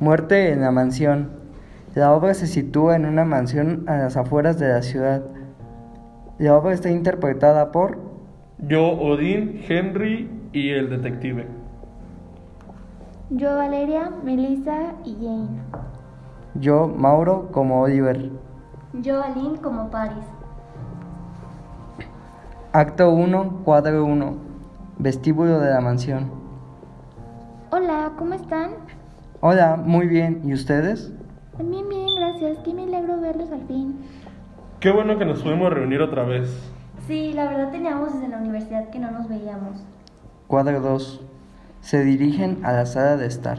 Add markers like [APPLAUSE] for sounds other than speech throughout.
Muerte en la mansión. La obra se sitúa en una mansión a las afueras de la ciudad. La obra está interpretada por Yo, Odín, Henry y el detective. Yo, Valeria, Melissa y Jane. yo, Mauro, como Oliver. Yo, Aline, como Paris. Acto 1, cuadro 1. Vestíbulo de la mansión. Hola, ¿cómo están? Hola, muy bien. ¿Y ustedes? También bien, gracias. Qué milagro verlos al fin. Qué bueno que nos pudimos reunir otra vez. Sí, la verdad teníamos desde la universidad que no nos veíamos. Cuadro 2. Se dirigen a la sala de estar.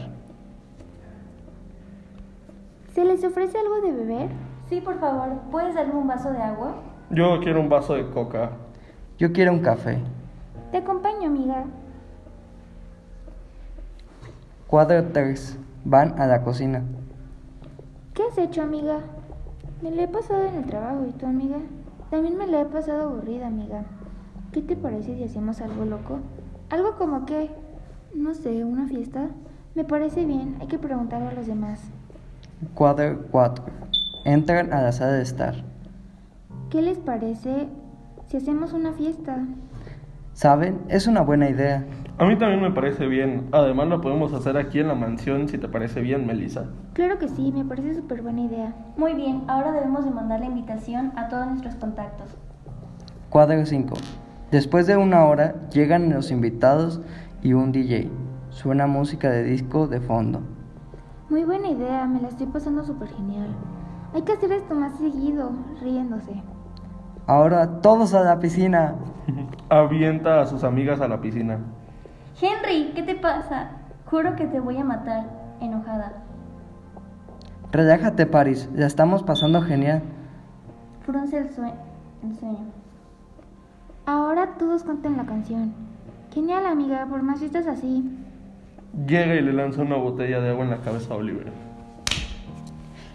¿Se les ofrece algo de beber? Sí, por favor. ¿Puedes darme un vaso de agua? Yo quiero un vaso de coca. Yo quiero un café. Te acompaño, amiga. Cuadro 3. Van a la cocina. ¿Qué has hecho, amiga? Me la he pasado en el trabajo. ¿Y tú, amiga? También me la he pasado aburrida, amiga. ¿Qué te parece si hacemos algo loco? ¿Algo como qué? No sé, una fiesta. Me parece bien. Hay que preguntarle a los demás. Cuadro 4. Entran a la sala de estar. ¿Qué les parece si hacemos una fiesta? ¿Saben? Es una buena idea. A mí también me parece bien. Además lo podemos hacer aquí en la mansión si te parece bien, Melissa. Claro que sí, me parece súper buena idea. Muy bien, ahora debemos de mandar la invitación a todos nuestros contactos. Cuadro 5. Después de una hora llegan los invitados y un DJ. Suena música de disco de fondo. Muy buena idea, me la estoy pasando súper genial. Hay que hacer esto más seguido, riéndose. Ahora todos a la piscina. [LAUGHS] Avienta a sus amigas a la piscina. Henry, ¿qué te pasa? Juro que te voy a matar, enojada. Relájate, Paris. La estamos pasando genial. Frunce el, sue- el sueño. Ahora todos canten la canción. Genial, amiga, por más fiestas así. Llega y le lanza una botella de agua en la cabeza a Oliver.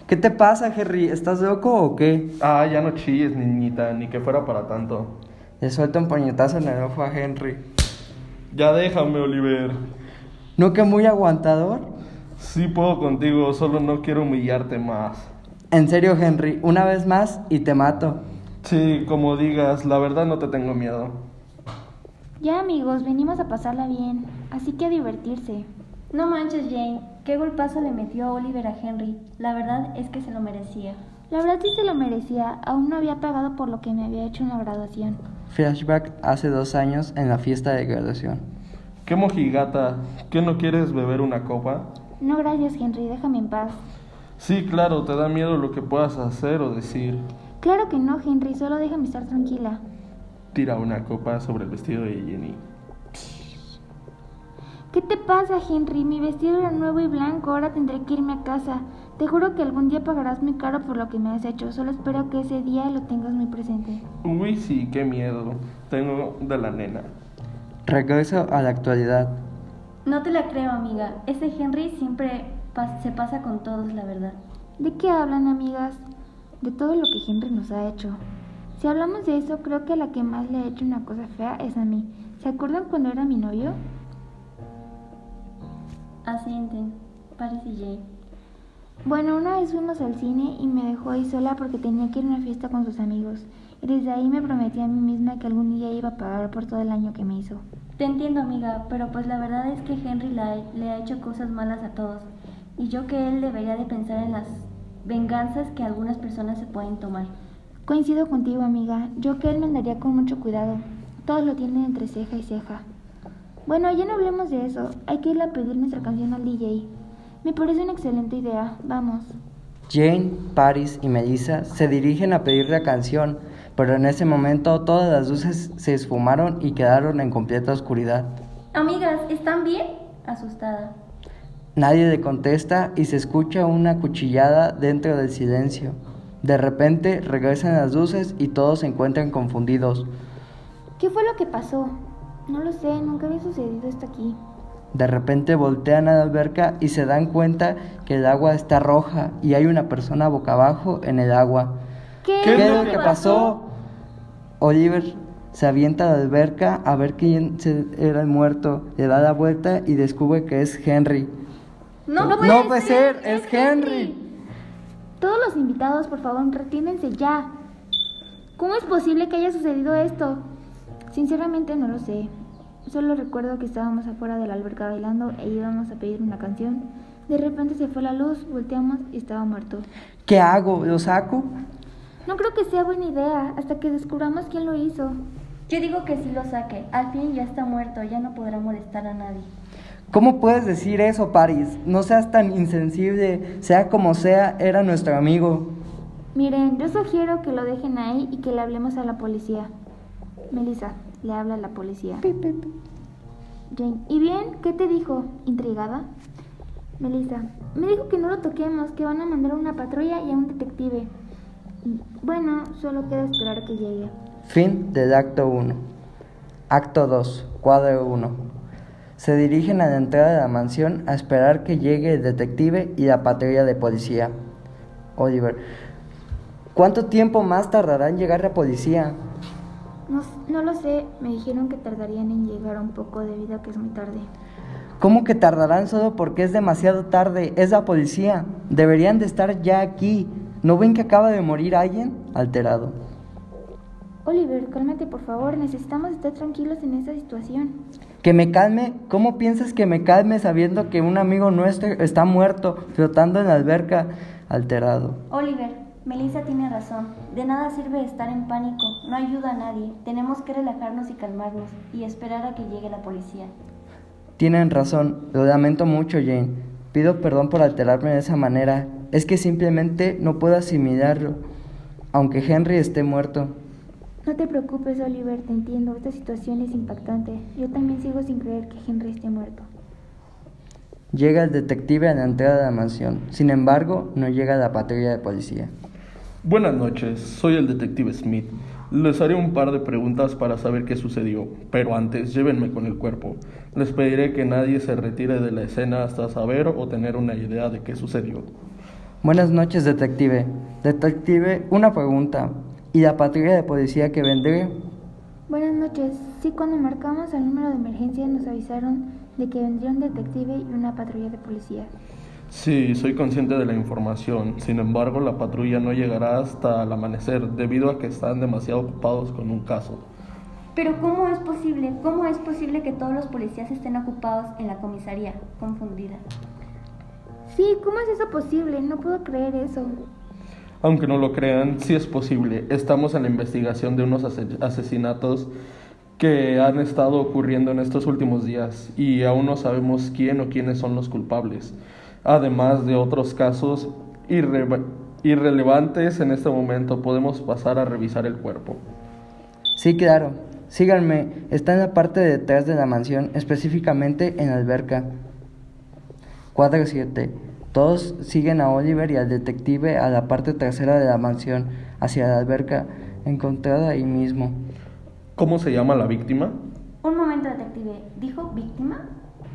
¿Qué te pasa, Henry? ¿Estás loco o qué? Ah, ya no chilles, niñita, ni que fuera para tanto. Le suelta un puñetazo en el ojo a Henry. Ya déjame, Oliver. ¿No que muy aguantador? Sí puedo contigo, solo no quiero humillarte más. En serio, Henry, una vez más y te mato. Sí, como digas, la verdad no te tengo miedo. Ya, amigos, venimos a pasarla bien, así que a divertirse. No manches, Jane. Qué golpazo le metió a Oliver a Henry. La verdad es que se lo merecía. La verdad sí se lo merecía. Aún no había pagado por lo que me había hecho en la graduación. Flashback hace dos años en la fiesta de graduación. ¿Qué mojigata? ¿Qué no quieres beber una copa? No, gracias, Henry. Déjame en paz. Sí, claro, te da miedo lo que puedas hacer o decir. Claro que no, Henry. Solo déjame estar tranquila. Tira una copa sobre el vestido de Jenny. ¿Qué te pasa, Henry? Mi vestido era nuevo y blanco. Ahora tendré que irme a casa. Te juro que algún día pagarás muy caro por lo que me has hecho. Solo espero que ese día lo tengas muy presente. Uy, sí, qué miedo. Tengo de la nena. Regreso a la actualidad. No te la creo, amiga. Ese Henry siempre pas- se pasa con todos, la verdad. ¿De qué hablan, amigas? De todo lo que Henry nos ha hecho. Si hablamos de eso, creo que la que más le ha hecho una cosa fea es a mí. ¿Se acuerdan cuando era mi novio? Asienten, Paris y Jay. Bueno, una vez fuimos al cine y me dejó ahí sola porque tenía que ir a una fiesta con sus amigos. Y desde ahí me prometí a mí misma que algún día iba a pagar por todo el año que me hizo. Te entiendo, amiga, pero pues la verdad es que Henry la- le ha hecho cosas malas a todos. Y yo que él debería de pensar en las venganzas que algunas personas se pueden tomar. Coincido contigo, amiga. Yo que él me andaría con mucho cuidado. Todos lo tienen entre ceja y ceja. Bueno, ya no hablemos de eso. Hay que ir a pedir nuestra canción al DJ. Me parece una excelente idea. Vamos. Jane, Paris y Melissa se dirigen a pedir la canción, pero en ese momento todas las luces se esfumaron y quedaron en completa oscuridad. Amigas, ¿están bien? Asustada. Nadie le contesta y se escucha una cuchillada dentro del silencio. De repente regresan las luces y todos se encuentran confundidos. ¿Qué fue lo que pasó? No lo sé, nunca había sucedido esto aquí. De repente voltean a la alberca y se dan cuenta que el agua está roja y hay una persona boca abajo en el agua. ¿Qué, ¿Qué es lo que pasó? Oliver se avienta a la alberca a ver quién se- era el muerto, le da la vuelta y descubre que es Henry. No, No puede, puede ser, es Henry. Todos los invitados, por favor, retírense ya. ¿Cómo es posible que haya sucedido esto? Sinceramente no lo sé. Solo recuerdo que estábamos afuera de la alberca bailando e íbamos a pedir una canción. De repente se fue la luz, volteamos y estaba muerto. ¿Qué hago? ¿Lo saco? No creo que sea buena idea hasta que descubramos quién lo hizo. Yo digo que sí lo saque. Al fin ya está muerto, ya no podrá molestar a nadie. ¿Cómo puedes decir eso, Paris? No seas tan insensible. Sea como sea, era nuestro amigo. Miren, yo sugiero que lo dejen ahí y que le hablemos a la policía. Melissa, le habla a la policía. Jane, ¿y bien? ¿Qué te dijo? ¿Intrigada? Melissa, me dijo que no lo toquemos, que van a mandar a una patrulla y a un detective. Bueno, solo queda esperar que llegue. Fin del acto 1. Acto 2. Cuadro 1. Se dirigen a la entrada de la mansión a esperar que llegue el detective y la patrulla de policía. Oliver. ¿Cuánto tiempo más tardará en llegar la policía? No, no lo sé, me dijeron que tardarían en llegar un poco debido a que es muy tarde. ¿Cómo que tardarán solo porque es demasiado tarde? Es la policía. Deberían de estar ya aquí. ¿No ven que acaba de morir alguien? Alterado. Oliver, cálmate por favor, necesitamos estar tranquilos en esta situación. ¿Que me calme? ¿Cómo piensas que me calme sabiendo que un amigo nuestro está muerto, flotando en la alberca? Alterado. Oliver, Melissa tiene razón. De nada sirve estar en pánico. No ayuda a nadie. Tenemos que relajarnos y calmarnos y esperar a que llegue la policía. Tienen razón, lo lamento mucho, Jane. Pido perdón por alterarme de esa manera. Es que simplemente no puedo asimilarlo, aunque Henry esté muerto. No te preocupes, Oliver, te entiendo. Esta situación es impactante. Yo también sigo sin creer que Henry esté muerto. Llega el detective a la entrada de la mansión. Sin embargo, no llega la patrulla de policía. Buenas noches, soy el detective Smith. Les haré un par de preguntas para saber qué sucedió, pero antes llévenme con el cuerpo. Les pediré que nadie se retire de la escena hasta saber o tener una idea de qué sucedió. Buenas noches, detective. Detective, una pregunta. ¿Y la patrulla de policía que vendré? Buenas noches. Sí, cuando marcamos el número de emergencia nos avisaron de que vendría un detective y una patrulla de policía. Sí, soy consciente de la información. Sin embargo, la patrulla no llegará hasta el amanecer debido a que están demasiado ocupados con un caso. Pero ¿cómo es posible? ¿Cómo es posible que todos los policías estén ocupados en la comisaría? Confundida. Sí, ¿cómo es eso posible? No puedo creer eso. Aunque no lo crean, sí es posible. Estamos en la investigación de unos ase- asesinatos que han estado ocurriendo en estos últimos días y aún no sabemos quién o quiénes son los culpables. Además de otros casos irre- irrelevantes en este momento, podemos pasar a revisar el cuerpo. Sí, claro. Síganme. Está en la parte de detrás de la mansión, específicamente en la alberca. Cuadro 7. Todos siguen a Oliver y al detective a la parte trasera de la mansión, hacia la alberca, encontrada ahí mismo. ¿Cómo se llama la víctima? Un momento, detective. ¿Dijo víctima?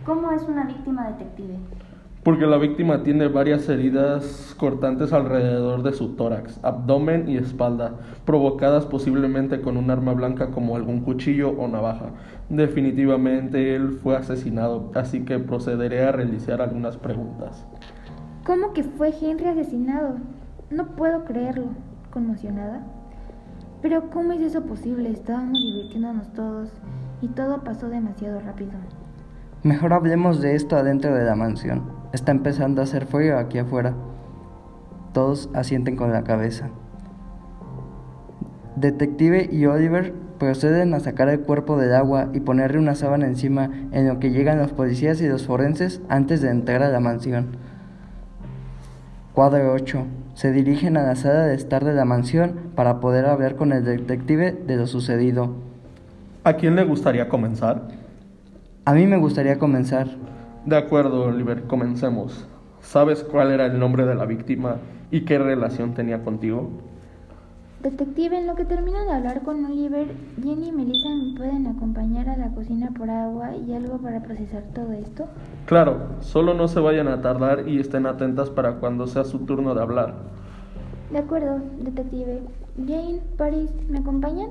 ¿Cómo es una víctima detective? Porque la víctima tiene varias heridas cortantes alrededor de su tórax, abdomen y espalda, provocadas posiblemente con un arma blanca como algún cuchillo o navaja. Definitivamente él fue asesinado, así que procederé a realizar algunas preguntas. ¿Cómo que fue Henry asesinado? No puedo creerlo. ¿Conmocionada? Pero ¿cómo es eso posible? Estábamos divirtiéndonos todos y todo pasó demasiado rápido. Mejor hablemos de esto adentro de la mansión. Está empezando a hacer frío aquí afuera. Todos asienten con la cabeza. Detective y Oliver proceden a sacar el cuerpo del agua y ponerle una sábana encima en lo que llegan los policías y los forenses antes de entrar a la mansión. Cuadro 8. Se dirigen a la sala de estar de la mansión para poder hablar con el detective de lo sucedido. ¿A quién le gustaría comenzar? A mí me gustaría comenzar. De acuerdo, Oliver, comencemos. ¿Sabes cuál era el nombre de la víctima y qué relación tenía contigo? Detective, en lo que termino de hablar con Oliver, Jenny y Melissa me pueden acompañar a la cocina por agua y algo para procesar todo esto. Claro, solo no se vayan a tardar y estén atentas para cuando sea su turno de hablar. De acuerdo, detective. Jane, Paris, ¿me acompañan?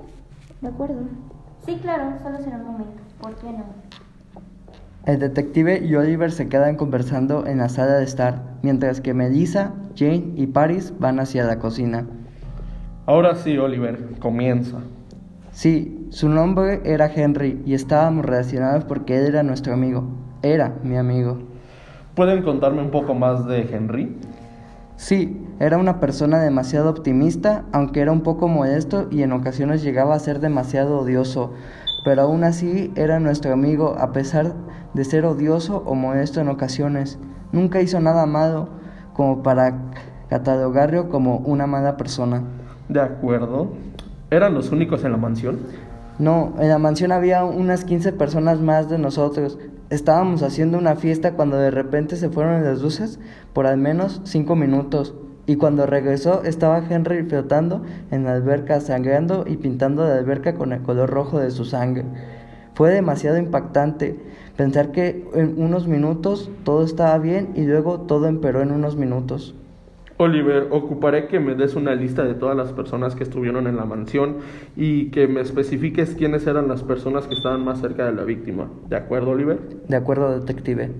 De acuerdo. Sí, claro, solo será un momento. ¿Por qué no? El detective y Oliver se quedan conversando en la sala de estar, mientras que Melissa, Jane y Paris van hacia la cocina. Ahora sí, Oliver, comienza. Sí, su nombre era Henry y estábamos relacionados porque él era nuestro amigo. Era mi amigo. ¿Pueden contarme un poco más de Henry? Sí, era una persona demasiado optimista, aunque era un poco modesto y en ocasiones llegaba a ser demasiado odioso, pero aún así era nuestro amigo a pesar de ser odioso o modesto en ocasiones. Nunca hizo nada malo como para catalogarlo como una mala persona. De acuerdo. ¿Eran los únicos en la mansión? No, en la mansión había unas 15 personas más de nosotros. Estábamos haciendo una fiesta cuando de repente se fueron las luces por al menos 5 minutos. Y cuando regresó estaba Henry flotando en la alberca, sangrando y pintando la alberca con el color rojo de su sangre. Fue demasiado impactante pensar que en unos minutos todo estaba bien y luego todo empeoró en unos minutos. Oliver, ocuparé que me des una lista de todas las personas que estuvieron en la mansión y que me especifiques quiénes eran las personas que estaban más cerca de la víctima. ¿De acuerdo, Oliver? De acuerdo, detective.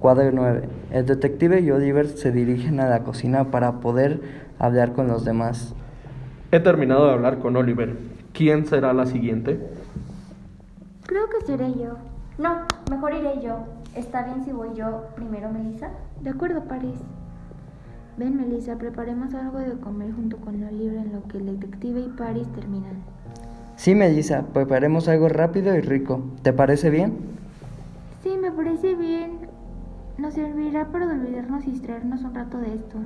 Cuadro 9. El detective y Oliver se dirigen a la cocina para poder hablar con los demás. He terminado de hablar con Oliver. ¿Quién será la siguiente? Creo que seré yo. No, mejor iré yo. ¿Está bien si voy yo primero, Melissa? De acuerdo, Paris. Ven, Melissa, preparemos algo de comer junto con Oliver en lo que el detective y Paris terminan. Sí, Melissa, preparemos algo rápido y rico. ¿Te parece bien? Sí, me parece bien. Nos servirá para olvidarnos y distraernos un rato de esto.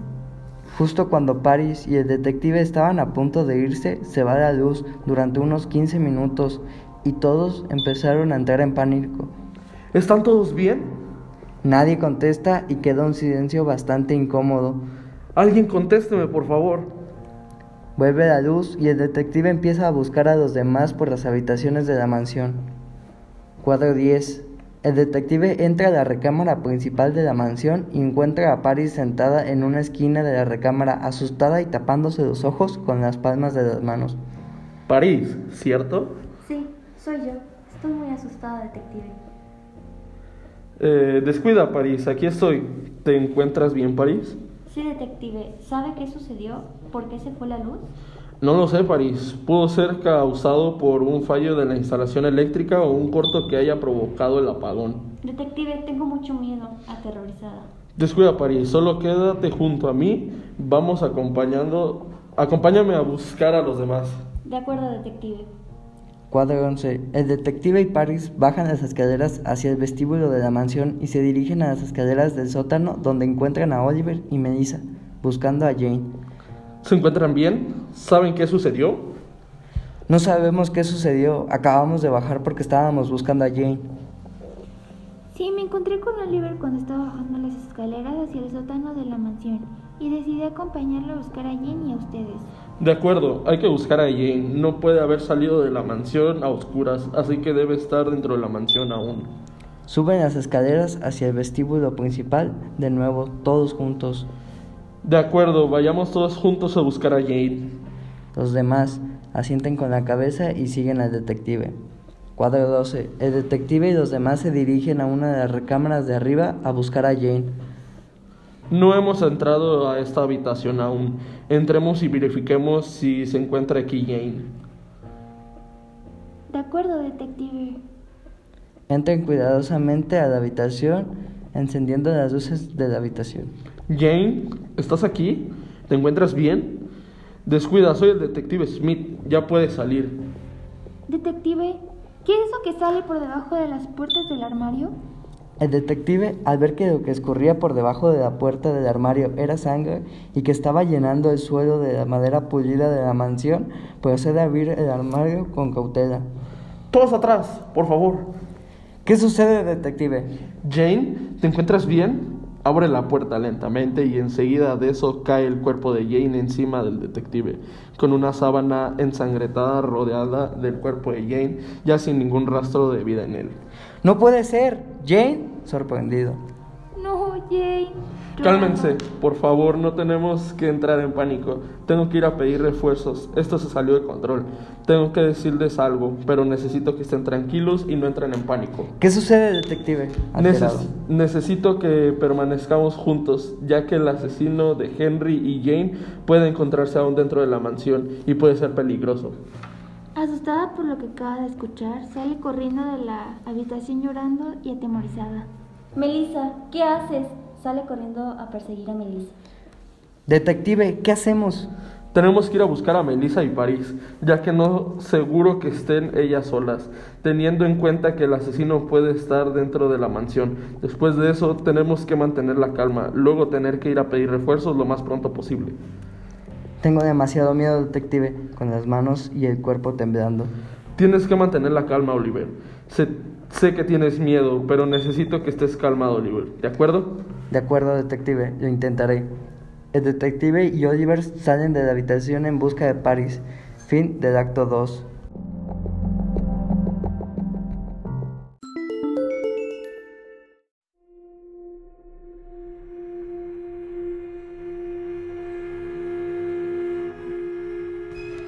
Justo cuando Paris y el detective estaban a punto de irse, se va la luz durante unos 15 minutos y todos empezaron a entrar en pánico. ¿Están todos bien? Nadie contesta y queda un silencio bastante incómodo. Alguien contésteme, por favor. Vuelve la luz y el detective empieza a buscar a los demás por las habitaciones de la mansión. Cuadro 10. El detective entra a la recámara principal de la mansión y encuentra a Paris sentada en una esquina de la recámara, asustada y tapándose los ojos con las palmas de las manos. París, ¿cierto? Sí, soy yo. Estoy muy asustada, detective. Eh, descuida, París, aquí estoy. ¿Te encuentras bien, París? Sí, detective. ¿Sabe qué sucedió? ¿Por qué se fue la luz? No lo sé, París. Pudo ser causado por un fallo de la instalación eléctrica o un corto que haya provocado el apagón. Detective, tengo mucho miedo, aterrorizada. Descuida, París. Solo quédate junto a mí. Vamos acompañando. Acompáñame a buscar a los demás. De acuerdo, detective. Cuadro 11. El detective y Paris bajan las escaleras hacia el vestíbulo de la mansión y se dirigen a las escaleras del sótano donde encuentran a Oliver y Melissa, buscando a Jane. ¿Se encuentran bien? ¿Saben qué sucedió? No sabemos qué sucedió. Acabamos de bajar porque estábamos buscando a Jane. Sí, me encontré con Oliver cuando estaba bajando las escaleras hacia el sótano de la mansión y decidí acompañarlo a buscar a Jane y a ustedes. De acuerdo, hay que buscar a Jane. No puede haber salido de la mansión a oscuras, así que debe estar dentro de la mansión aún. Suben las escaleras hacia el vestíbulo principal, de nuevo, todos juntos. De acuerdo, vayamos todos juntos a buscar a Jane. Los demás asienten con la cabeza y siguen al detective. Cuadro 12. El detective y los demás se dirigen a una de las recámaras de arriba a buscar a Jane. No hemos entrado a esta habitación aún. Entremos y verifiquemos si se encuentra aquí Jane. De acuerdo, detective. Entren cuidadosamente a la habitación, encendiendo las luces de la habitación. Jane, ¿estás aquí? ¿Te encuentras bien? Descuida, soy el detective Smith. Ya puedes salir. Detective, ¿qué es eso que sale por debajo de las puertas del armario? El detective, al ver que lo que escurría por debajo de la puerta del armario era sangre y que estaba llenando el suelo de la madera pulida de la mansión, procede a abrir el armario con cautela. Todos atrás, por favor. ¿Qué sucede, detective? Jane, ¿te encuentras bien? Abre la puerta lentamente y enseguida de eso cae el cuerpo de Jane encima del detective, con una sábana ensangrentada rodeada del cuerpo de Jane, ya sin ningún rastro de vida en él. No puede ser. Jane, sorprendido. No, Jane. Cálmense, por favor, no tenemos que entrar en pánico. Tengo que ir a pedir refuerzos. Esto se salió de control. Tengo que decirles algo, pero necesito que estén tranquilos y no entren en pánico. ¿Qué sucede, detective? Neces- necesito que permanezcamos juntos, ya que el asesino de Henry y Jane puede encontrarse aún dentro de la mansión y puede ser peligroso. Asustada por lo que acaba de escuchar, sale corriendo de la habitación llorando y atemorizada. Melissa, ¿qué haces? Sale corriendo a perseguir a Melissa. Detective, ¿qué hacemos? Tenemos que ir a buscar a Melissa y París, ya que no seguro que estén ellas solas, teniendo en cuenta que el asesino puede estar dentro de la mansión. Después de eso, tenemos que mantener la calma, luego tener que ir a pedir refuerzos lo más pronto posible. Tengo demasiado miedo, detective, con las manos y el cuerpo temblando. Tienes que mantener la calma, Oliver. Sé, sé que tienes miedo, pero necesito que estés calmado, Oliver. ¿De acuerdo? De acuerdo, detective, lo intentaré. El detective y Oliver salen de la habitación en busca de Paris. Fin del acto 2.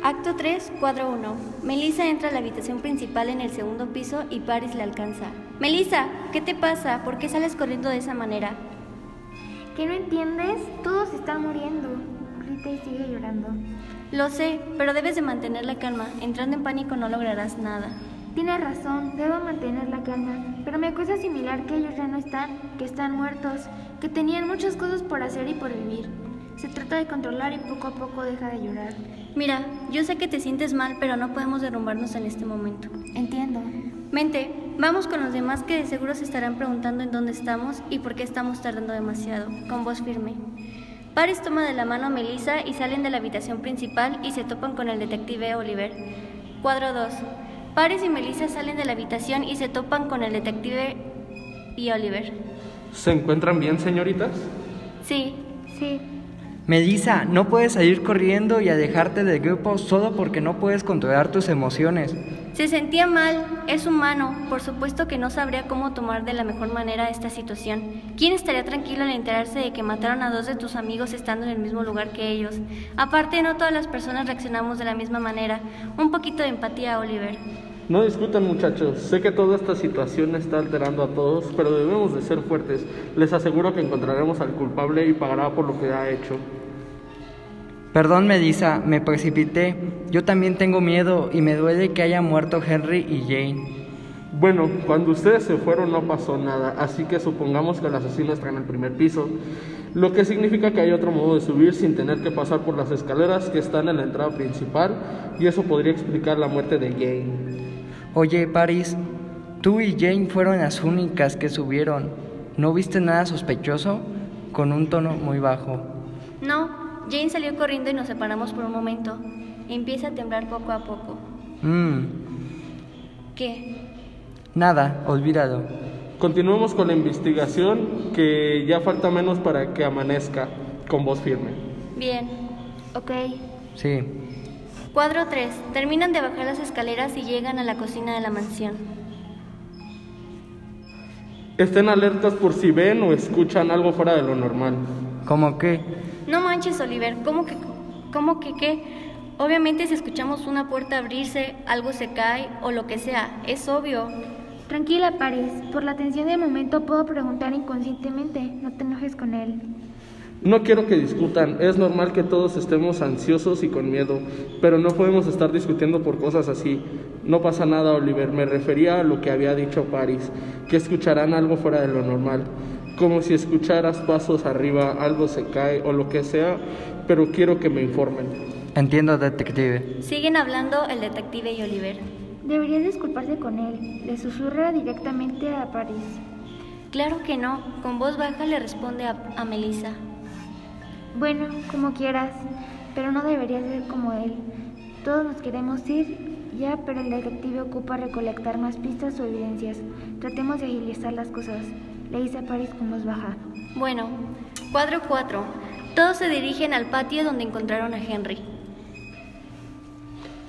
Acto 3, cuadro 1. Melissa entra a la habitación principal en el segundo piso y Paris la alcanza. Melissa, ¿qué te pasa? ¿Por qué sales corriendo de esa manera? ¿Qué no entiendes? Todos están muriendo. Grita y sigue llorando. Lo sé, pero debes de mantener la calma. Entrando en pánico no lograrás nada. Tienes razón, debo mantener la calma, pero me cuesta asimilar que ellos ya no están, que están muertos, que tenían muchas cosas por hacer y por vivir. Se trata de controlar y poco a poco deja de llorar. Mira, yo sé que te sientes mal, pero no podemos derrumbarnos en este momento. Entiendo. Mente, vamos con los demás que de seguro se estarán preguntando en dónde estamos y por qué estamos tardando demasiado, con voz firme. Paris toma de la mano a Melissa y salen de la habitación principal y se topan con el detective Oliver. Cuadro 2. Paris y Melissa salen de la habitación y se topan con el detective y Oliver. ¿Se encuentran bien, señoritas? Sí, Sí. Melissa, no puedes salir corriendo y alejarte del grupo solo porque no puedes controlar tus emociones. Se sentía mal, es humano, por supuesto que no sabría cómo tomar de la mejor manera esta situación. ¿Quién estaría tranquilo al enterarse de que mataron a dos de tus amigos estando en el mismo lugar que ellos? Aparte, no todas las personas reaccionamos de la misma manera. Un poquito de empatía, Oliver. No discutan muchachos, sé que toda esta situación está alterando a todos, pero debemos de ser fuertes. Les aseguro que encontraremos al culpable y pagará por lo que ha hecho. Perdón, Melissa, me precipité. Yo también tengo miedo y me duele que haya muerto Henry y Jane. Bueno, cuando ustedes se fueron no pasó nada, así que supongamos que el asesino está en el primer piso, lo que significa que hay otro modo de subir sin tener que pasar por las escaleras que están en la entrada principal y eso podría explicar la muerte de Jane. Oye, Paris, tú y Jane fueron las únicas que subieron. ¿No viste nada sospechoso? Con un tono muy bajo. No, Jane salió corriendo y nos separamos por un momento. Empieza a temblar poco a poco. Mmm, ¿Qué? nada, olvídalo. Continuemos con la investigación que ya falta menos para que amanezca con voz firme. Bien. Ok. Sí. Cuadro 3. Terminan de bajar las escaleras y llegan a la cocina de la mansión. Estén alertas por si ven o escuchan algo fuera de lo normal. ¿Cómo qué? No manches, Oliver, ¿cómo que, cómo que qué? Obviamente si escuchamos una puerta abrirse, algo se cae o lo que sea, es obvio. Tranquila, Paris. Por la tensión del momento puedo preguntar inconscientemente. No te enojes con él. No quiero que discutan, es normal que todos estemos ansiosos y con miedo, pero no podemos estar discutiendo por cosas así. No pasa nada, Oliver, me refería a lo que había dicho Paris, que escucharán algo fuera de lo normal, como si escucharas pasos arriba, algo se cae o lo que sea, pero quiero que me informen. Entiendo, detective. Siguen hablando el detective y Oliver. Deberías disculparse con él. Le susurra directamente a Paris. Claro que no, con voz baja le responde a, a Melissa. Bueno, como quieras, pero no deberías ser como él. Todos nos queremos ir ya, pero el detective ocupa recolectar más pistas o evidencias. Tratemos de agilizar las cosas, le dice a Paris con voz baja. Bueno, cuadro 4. Todos se dirigen al patio donde encontraron a Henry.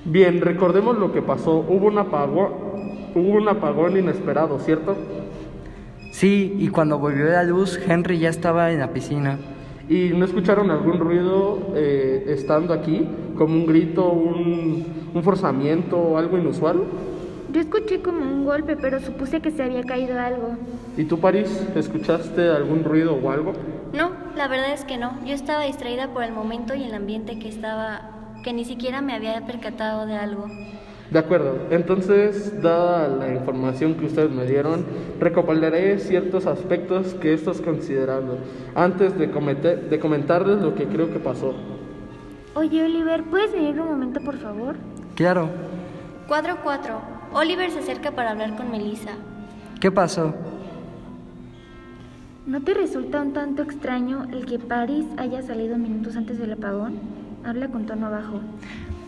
Bien, recordemos lo que pasó, hubo un apagón, hubo un apagón inesperado, ¿cierto? Sí, y cuando volvió la luz, Henry ya estaba en la piscina. ¿Y no escucharon algún ruido eh, estando aquí? ¿Como un grito, un, un forzamiento o algo inusual? Yo escuché como un golpe, pero supuse que se había caído algo. ¿Y tú, París, escuchaste algún ruido o algo? No, la verdad es que no. Yo estaba distraída por el momento y el ambiente que estaba, que ni siquiera me había percatado de algo. De acuerdo, entonces, dada la información que ustedes me dieron, recopilaré ciertos aspectos que estás considerando antes de, cometer- de comentarles lo que creo que pasó. Oye, Oliver, ¿puedes venir un momento, por favor? Claro. Cuadro 4. Oliver se acerca para hablar con Melissa. ¿Qué pasó? ¿No te resulta un tanto extraño el que Paris haya salido minutos antes del apagón? Habla con tono bajo.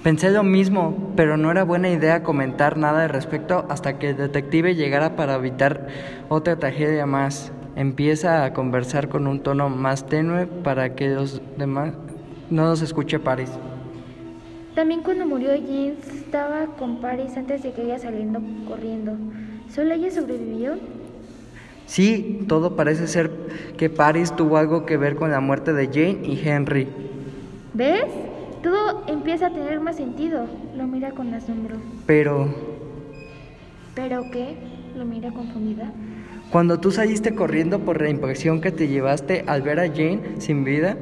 Pensé lo mismo, pero no era buena idea comentar nada al respecto hasta que el detective llegara para evitar otra tragedia más. Empieza a conversar con un tono más tenue para que los demás no nos escuche Paris. También cuando murió James estaba con Paris antes de que ella saliendo corriendo. ¿Solo ella sobrevivió? Sí, todo parece ser que Paris tuvo algo que ver con la muerte de Jane y Henry. ¿Ves? Todo empieza a tener más sentido. Lo mira con asombro. Pero ¿Pero qué? Lo mira confundida. cuando tú saliste corriendo por la impresión que te llevaste al ver a Jane sin vida,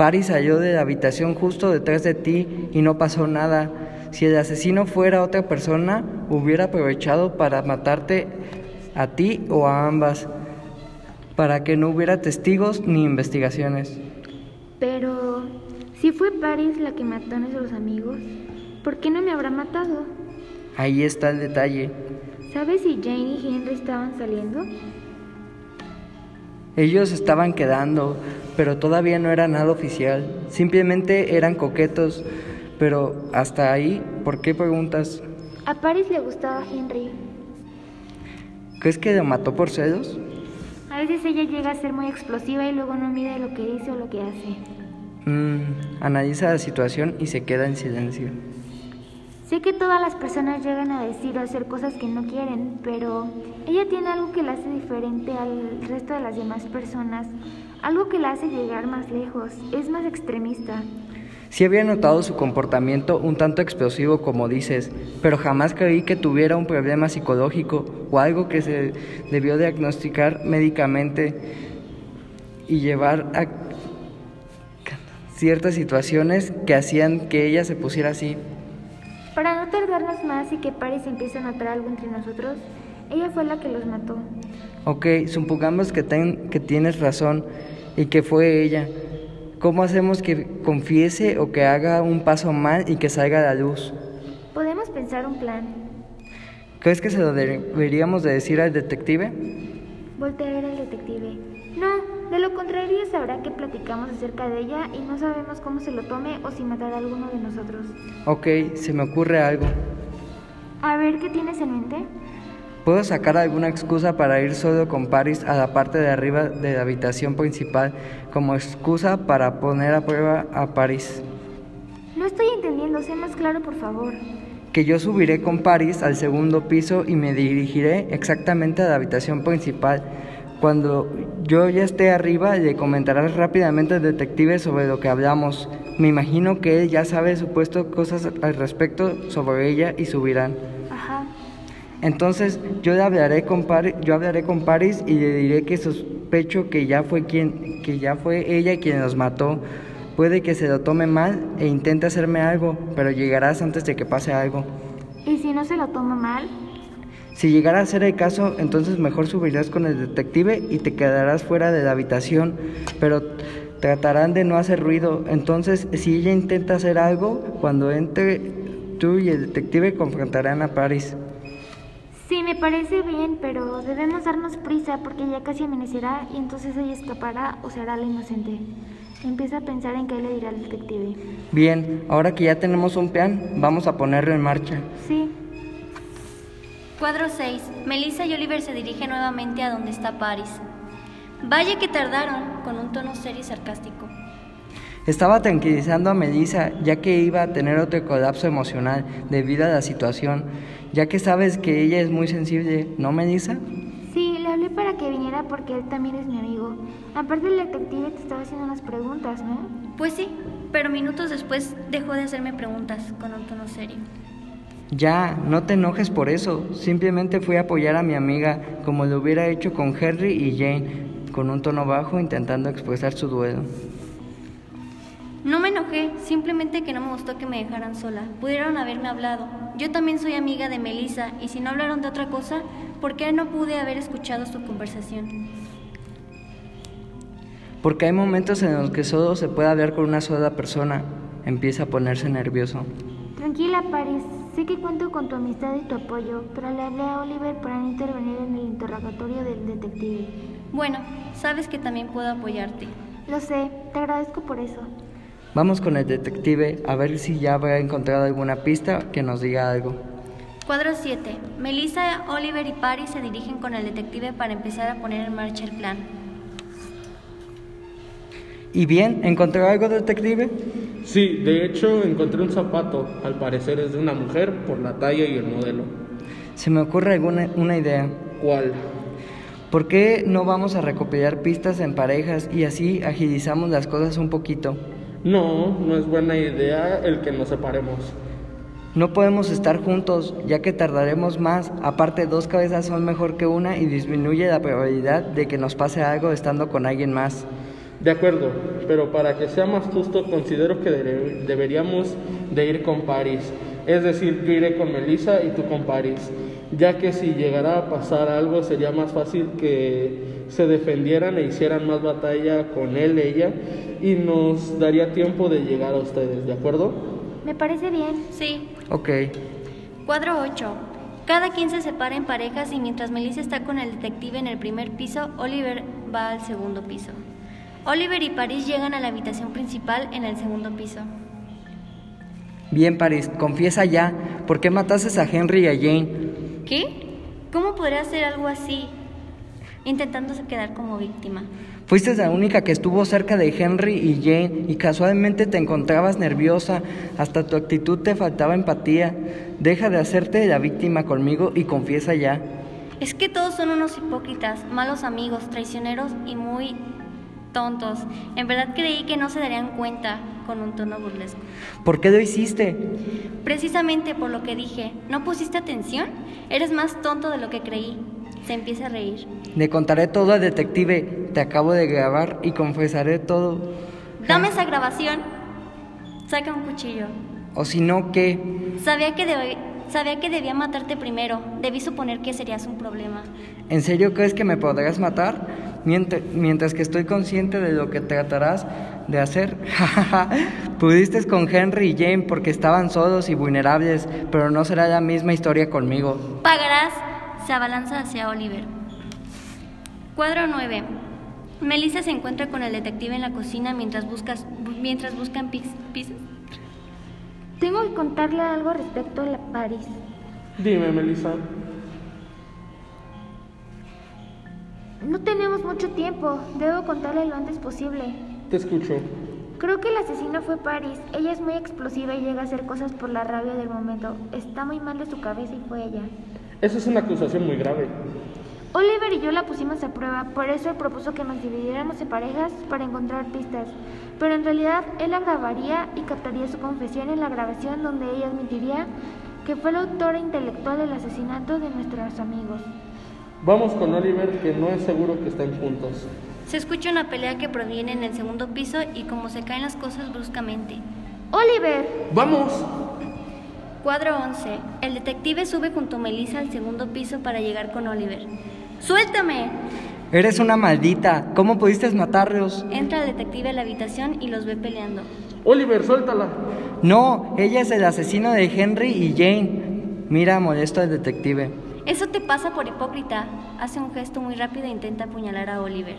Paris salió de la habitación justo detrás de ti y no pasó nada. Si el asesino fuera otra persona, hubiera aprovechado para matarte a ti o a ambas, para que no hubiera testigos ni investigaciones. Pero, si fue Paris la que mató a nuestros amigos, ¿por qué no me habrá matado? Ahí está el detalle. ¿Sabes si Jane y Henry estaban saliendo? Ellos estaban quedando, pero todavía no era nada oficial. Simplemente eran coquetos. Pero hasta ahí, ¿por qué preguntas? A Paris le gustaba Henry. ¿Crees que lo mató por celos? A veces ella llega a ser muy explosiva y luego no mide lo que dice o lo que hace. Mm, analiza la situación y se queda en silencio. Sé que todas las personas llegan a decir o hacer cosas que no quieren, pero ella tiene algo que la hace diferente al resto de las demás personas, algo que la hace llegar más lejos, es más extremista. Sí había notado su comportamiento un tanto explosivo, como dices, pero jamás creí que tuviera un problema psicológico o algo que se debió diagnosticar médicamente y llevar a ciertas situaciones que hacían que ella se pusiera así. Para no tardarnos más y que Paris empiece a notar algo entre nosotros, ella fue la que los mató. Ok, supongamos que, ten- que tienes razón y que fue ella. ¿Cómo hacemos que confiese o que haga un paso mal y que salga a la luz? Podemos pensar un plan. ¿Crees que se lo deberíamos de decir al detective? Voltea a ver al detective. No, de lo contrario sabrá que platicamos acerca de ella y no sabemos cómo se lo tome o si matará a alguno de nosotros. Ok, se me ocurre algo. A ver, ¿qué tienes en mente? ¿Puedo sacar alguna excusa para ir solo con Paris a la parte de arriba de la habitación principal como excusa para poner a prueba a Paris? No estoy entendiendo, sé más claro, por favor. Que yo subiré con Paris al segundo piso y me dirigiré exactamente a la habitación principal. Cuando yo ya esté arriba, le comentarás rápidamente al detective sobre lo que hablamos. Me imagino que él ya sabe supuesto cosas al respecto sobre ella y subirán. Entonces yo hablaré con Paris, yo hablaré con Paris y le diré que sospecho que ya fue quien, que ya fue ella quien nos mató. Puede que se lo tome mal e intente hacerme algo, pero llegarás antes de que pase algo. ¿Y si no se lo toma mal? Si llegara a ser el caso, entonces mejor subirás con el detective y te quedarás fuera de la habitación, pero tratarán de no hacer ruido. Entonces, si ella intenta hacer algo, cuando entre tú y el detective confrontarán a Paris. Sí, me parece bien, pero debemos darnos prisa porque ya casi amanecerá y entonces ella escapará o se hará la inocente. Empieza a pensar en qué le dirá al detective. Bien, ahora que ya tenemos un plan, vamos a ponerlo en marcha. Sí, Cuadro 6. Melissa y Oliver se dirigen nuevamente a donde está Paris. Vaya que tardaron, con un tono serio y sarcástico. Estaba tranquilizando a Melissa ya que iba a tener otro colapso emocional debido a la situación, ya que sabes que ella es muy sensible, ¿no, Melissa? sí, le hablé para que viniera porque él también es mi amigo. Aparte el detective te estaba haciendo unas preguntas, ¿no? Pues sí, pero minutos después dejó de hacerme preguntas con un tono serio. Ya, no te enojes por eso. Simplemente fui a apoyar a mi amiga como lo hubiera hecho con Henry y Jane, con un tono bajo intentando expresar su duelo. No me enojé, simplemente que no me gustó que me dejaran sola. Pudieron haberme hablado. Yo también soy amiga de Melissa y si no hablaron de otra cosa, ¿por qué no pude haber escuchado su conversación? Porque hay momentos en los que solo se puede hablar con una sola persona. Empieza a ponerse nervioso. Tranquila, Paris. Sé que cuento con tu amistad y tu apoyo, pero le hablé a Oliver para no intervenir en el interrogatorio del detective. Bueno, sabes que también puedo apoyarte. Lo sé, te agradezco por eso. Vamos con el detective a ver si ya habrá encontrado alguna pista que nos diga algo. Cuadro 7. Melissa, Oliver y Paris se dirigen con el detective para empezar a poner en marcha el plan. ¿Y bien? ¿Encontró algo, detective? Sí, de hecho encontré un zapato, al parecer es de una mujer por la talla y el modelo. Se me ocurre alguna una idea. ¿Cuál? ¿Por qué no vamos a recopilar pistas en parejas y así agilizamos las cosas un poquito? No, no es buena idea el que nos separemos. No podemos estar juntos, ya que tardaremos más. Aparte, dos cabezas son mejor que una y disminuye la probabilidad de que nos pase algo estando con alguien más. De acuerdo, pero para que sea más justo considero que debe- deberíamos de ir con Paris. Es decir, yo iré con Melissa y tú con Paris, ya que si llegara a pasar algo sería más fácil que se defendieran e hicieran más batalla con él, ella, y nos daría tiempo de llegar a ustedes, ¿de acuerdo? Me parece bien. Sí. Ok. Cuadro 8. Cada quien se separa en parejas y mientras Melissa está con el detective en el primer piso, Oliver va al segundo piso. Oliver y Paris llegan a la habitación principal en el segundo piso. Bien, Paris, confiesa ya. ¿Por qué mataste a Henry y a Jane? ¿Qué? ¿Cómo podría hacer algo así? Intentándose quedar como víctima. Fuiste la única que estuvo cerca de Henry y Jane y casualmente te encontrabas nerviosa. Hasta tu actitud te faltaba empatía. Deja de hacerte la víctima conmigo y confiesa ya. Es que todos son unos hipócritas, malos amigos, traicioneros y muy tontos. En verdad creí que no se darían cuenta con un tono burlesco. ¿Por qué lo hiciste? Precisamente por lo que dije, ¿no pusiste atención? Eres más tonto de lo que creí. Se empieza a reír. Le contaré todo al detective. Te acabo de grabar y confesaré todo. Dame esa grabación. Saca un cuchillo. O si no, ¿qué? Sabía que, debe- sabía que debía matarte primero. Debí suponer que serías un problema. ¿En serio crees que me podrás matar? Mientras, mientras que estoy consciente de lo que tratarás de hacer. [LAUGHS] Pudiste con Henry y Jane porque estaban solos y vulnerables, pero no será la misma historia conmigo. Pagarás. Se abalanza hacia Oliver. Cuadro 9. Melissa se encuentra con el detective en la cocina mientras, buscas, bu- mientras buscan pis- pizzas. Tengo que contarle algo respecto a la Paris. Dime, Melissa. No tenemos mucho tiempo. Debo contarle lo antes posible. Te escucho. Creo que el asesino fue Paris. Ella es muy explosiva y llega a hacer cosas por la rabia del momento. Está muy mal de su cabeza y fue ella. Esa es una acusación muy grave. Oliver y yo la pusimos a prueba, por eso él propuso que nos dividiéramos en parejas para encontrar pistas. Pero en realidad él la grabaría y captaría su confesión en la grabación donde ella admitiría que fue la autora intelectual del asesinato de nuestros amigos. Vamos con Oliver, que no es seguro que estén juntos. Se escucha una pelea que proviene en el segundo piso y como se caen las cosas bruscamente. ¡Oliver! ¡Vamos! Cuadro 11. El detective sube junto a Melissa al segundo piso para llegar con Oliver. ¡Suéltame! Eres una maldita. ¿Cómo pudiste matarlos? Entra el detective a la habitación y los ve peleando. Oliver, suéltala. No, ella es el asesino de Henry y Jane. Mira, molesto al detective. Eso te pasa por hipócrita. Hace un gesto muy rápido e intenta apuñalar a Oliver.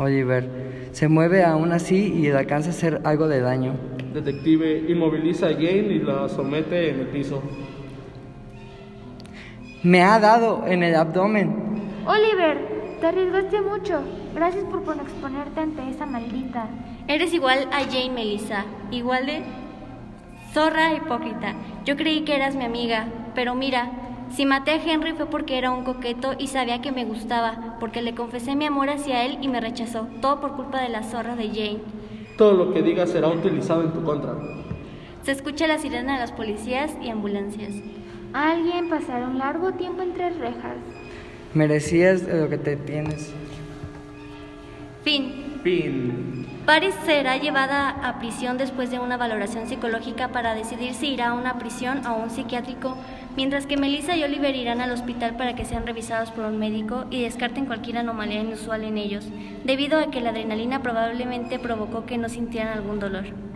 Oliver se mueve aún así y le alcanza a hacer algo de daño. Detective inmoviliza a Jane y la somete en el piso. Me ha dado en el abdomen. ¡Oliver! Te arriesgaste mucho. Gracias por pon- exponerte ante esa maldita. Eres igual a Jane Melissa. Igual de zorra hipócrita. Yo creí que eras mi amiga, pero mira, Si maté a Henry fue porque era un coqueto y sabía que me gustaba, porque le confesé mi amor hacia él y me rechazó, todo por culpa de la zorra de Jane. Todo lo que digas será utilizado en tu contra. Se escucha la sirena de las policías y ambulancias. Alguien pasará un largo tiempo entre rejas. Merecías lo que te tienes. Fin. Fin. Paris será llevada a prisión después de una valoración psicológica para decidir si irá a una prisión o a un psiquiátrico, mientras que Melissa y Oliver irán al hospital para que sean revisados por un médico y descarten cualquier anomalía inusual en ellos, debido a que la adrenalina probablemente provocó que no sintieran algún dolor.